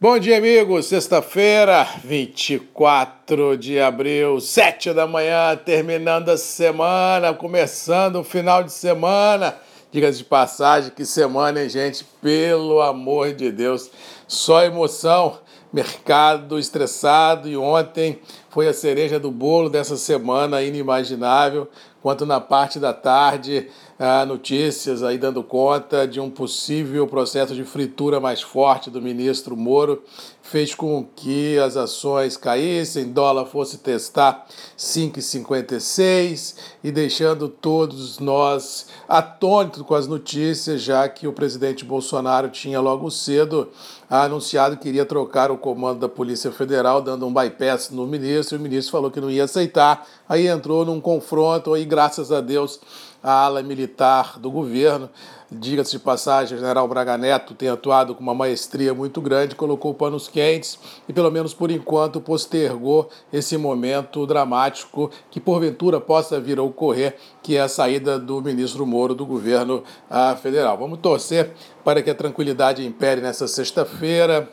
Bom dia, amigos. Sexta-feira, 24 de abril, 7 da manhã, terminando a semana, começando o final de semana. Diga-se de passagem, que semana, hein, gente? Pelo amor de Deus, só emoção. Mercado estressado e ontem foi a cereja do bolo dessa semana inimaginável. Quanto na parte da tarde, ah, notícias aí dando conta de um possível processo de fritura mais forte do ministro Moro, fez com que as ações caíssem, dólar fosse testar 5,56 e deixando todos nós atônitos com as notícias, já que o presidente Bolsonaro tinha logo cedo anunciado que iria trocar o comando da Polícia Federal, dando um bypass no ministro, e o ministro falou que não ia aceitar, aí entrou num confronto, aí graças a Deus a ala militar do governo. Diga-se de passagem, o general Braga Neto tem atuado com uma maestria muito grande, colocou panos quentes e, pelo menos por enquanto, postergou esse momento dramático que, porventura, possa vir a ocorrer, que é a saída do ministro Moro do governo ah, federal. Vamos torcer para que a tranquilidade impere nessa sexta-feira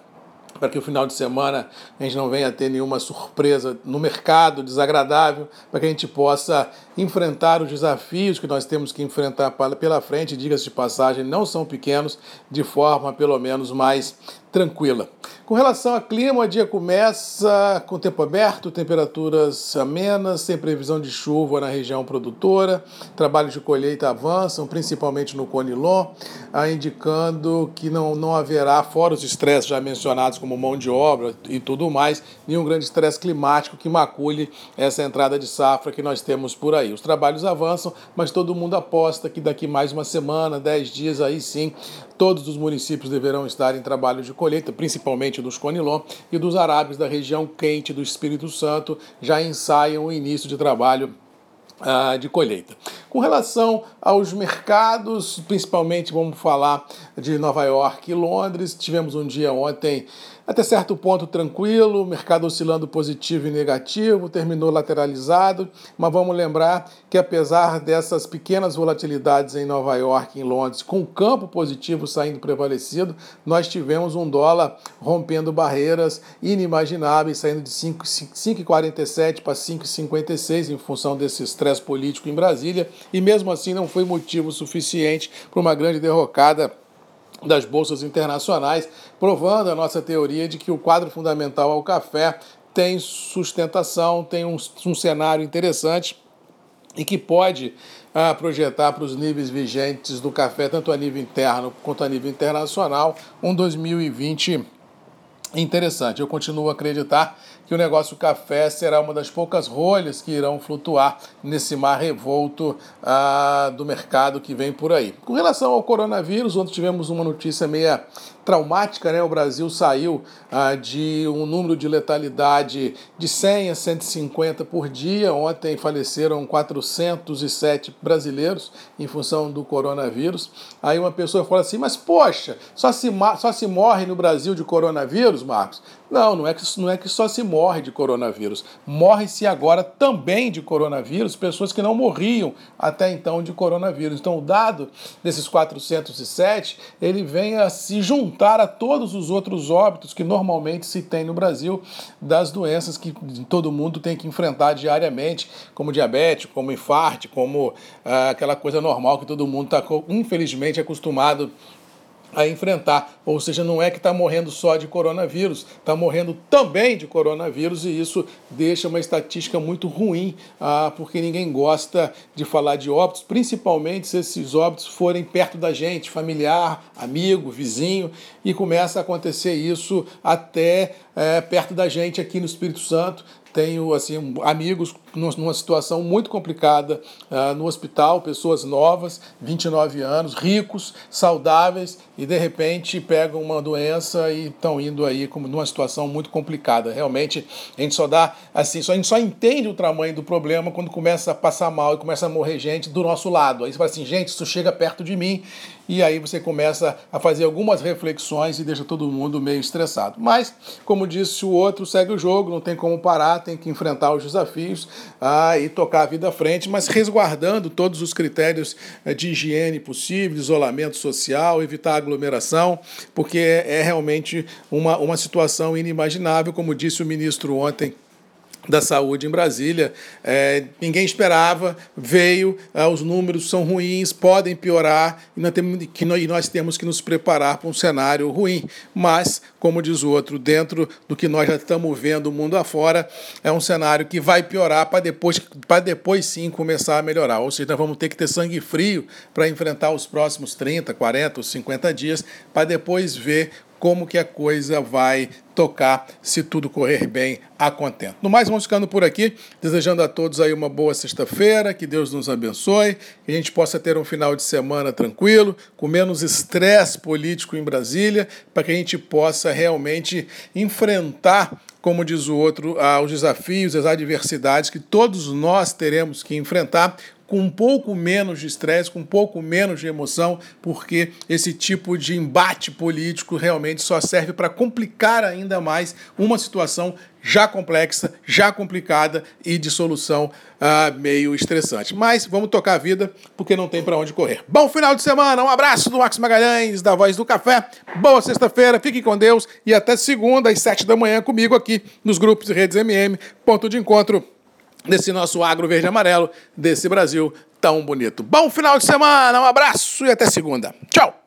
para que o final de semana a gente não venha ter nenhuma surpresa no mercado desagradável, para que a gente possa enfrentar os desafios que nós temos que enfrentar pela frente, diga-se de passagem, não são pequenos, de forma pelo menos mais tranquila. Com relação ao clima, o dia começa com tempo aberto, temperaturas amenas, sem previsão de chuva na região produtora. Trabalhos de colheita avançam, principalmente no Conilon, ah, indicando que não, não haverá, fora os estresses já mencionados, como mão de obra e tudo mais, nenhum grande estresse climático que macule essa entrada de safra que nós temos por aí. Os trabalhos avançam, mas todo mundo aposta que daqui mais uma semana, dez dias, aí sim, todos os municípios deverão estar em trabalho de colheita, principalmente dos Conilon e dos árabes da região quente do Espírito Santo já ensaiam o início de trabalho ah, de colheita. Com relação aos mercados, principalmente vamos falar de Nova York e Londres, tivemos um dia ontem até certo ponto tranquilo, mercado oscilando positivo e negativo, terminou lateralizado, mas vamos lembrar que apesar dessas pequenas volatilidades em Nova York e em Londres, com o campo positivo saindo prevalecido, nós tivemos um dólar rompendo barreiras inimagináveis, saindo de 5,47 para 5,56 em função desse estresse político em Brasília, e mesmo assim não foi motivo suficiente para uma grande derrocada das bolsas internacionais, provando a nossa teoria de que o quadro fundamental ao café tem sustentação, tem um, um cenário interessante e que pode ah, projetar para os níveis vigentes do café, tanto a nível interno quanto a nível internacional, um 2020 interessante. Eu continuo a acreditar que o negócio café será uma das poucas rolhas que irão flutuar nesse mar revolto ah, do mercado que vem por aí. Com relação ao coronavírus, ontem tivemos uma notícia meia traumática, né? O Brasil saiu ah, de um número de letalidade de 100 a 150 por dia. Ontem faleceram 407 brasileiros em função do coronavírus. Aí uma pessoa fala assim: mas poxa, só se, só se morre no Brasil de coronavírus, Marcos? Não, não é que, não é que só se morre de coronavírus. Morre-se agora também de coronavírus pessoas que não morriam até então de coronavírus. Então, o dado desses 407, ele vem a se juntar a todos os outros óbitos que normalmente se tem no Brasil das doenças que todo mundo tem que enfrentar diariamente, como diabetes, como infarto, como ah, aquela coisa normal que todo mundo está, infelizmente, acostumado a enfrentar. Ou seja, não é que está morrendo só de coronavírus, está morrendo também de coronavírus e isso deixa uma estatística muito ruim, ah, porque ninguém gosta de falar de óbitos, principalmente se esses óbitos forem perto da gente, familiar, amigo, vizinho, e começa a acontecer isso até é, perto da gente aqui no Espírito Santo tenho assim amigos numa situação muito complicada uh, no hospital, pessoas novas, 29 anos, ricos, saudáveis e de repente pegam uma doença e estão indo aí como numa situação muito complicada. Realmente a gente só dá assim, só a gente só entende o tamanho do problema quando começa a passar mal e começa a morrer gente do nosso lado. Aí você fala assim, gente, isso chega perto de mim e aí você começa a fazer algumas reflexões e deixa todo mundo meio estressado. Mas, como disse o outro, segue o jogo, não tem como parar, tem que enfrentar os desafios. ah, e tocar a vida à frente, mas resguardando todos os critérios eh, de higiene possível, isolamento social, evitar aglomeração, porque é, é realmente uma, uma situação inimaginável, como disse o ministro ontem da saúde em Brasília. É, ninguém esperava, veio, é, os números são ruins, podem piorar e nós, temos que, e nós temos que nos preparar para um cenário ruim. Mas, como diz o outro, dentro do que nós já estamos vendo o mundo afora, é um cenário que vai piorar para depois, depois sim começar a melhorar. Ou seja, nós vamos ter que ter sangue frio para enfrentar os próximos 30, 40 ou 50 dias, para depois ver como que a coisa vai tocar se tudo correr bem a contento. No mais, vamos ficando por aqui, desejando a todos aí uma boa sexta-feira, que Deus nos abençoe, que a gente possa ter um final de semana tranquilo, com menos estresse político em Brasília, para que a gente possa realmente enfrentar como diz o outro, os desafios, as adversidades que todos nós teremos que enfrentar com um pouco menos de estresse, com um pouco menos de emoção, porque esse tipo de embate político realmente só serve para complicar ainda mais uma situação já complexa, já complicada e de solução uh, meio estressante. Mas vamos tocar a vida, porque não tem para onde correr. Bom final de semana, um abraço do Max Magalhães, da Voz do Café. Boa sexta-feira, fique com Deus e até segunda às sete da manhã comigo aqui nos grupos e redes MM, ponto de encontro desse nosso agro verde amarelo, desse Brasil tão bonito. Bom final de semana, um abraço e até segunda. Tchau!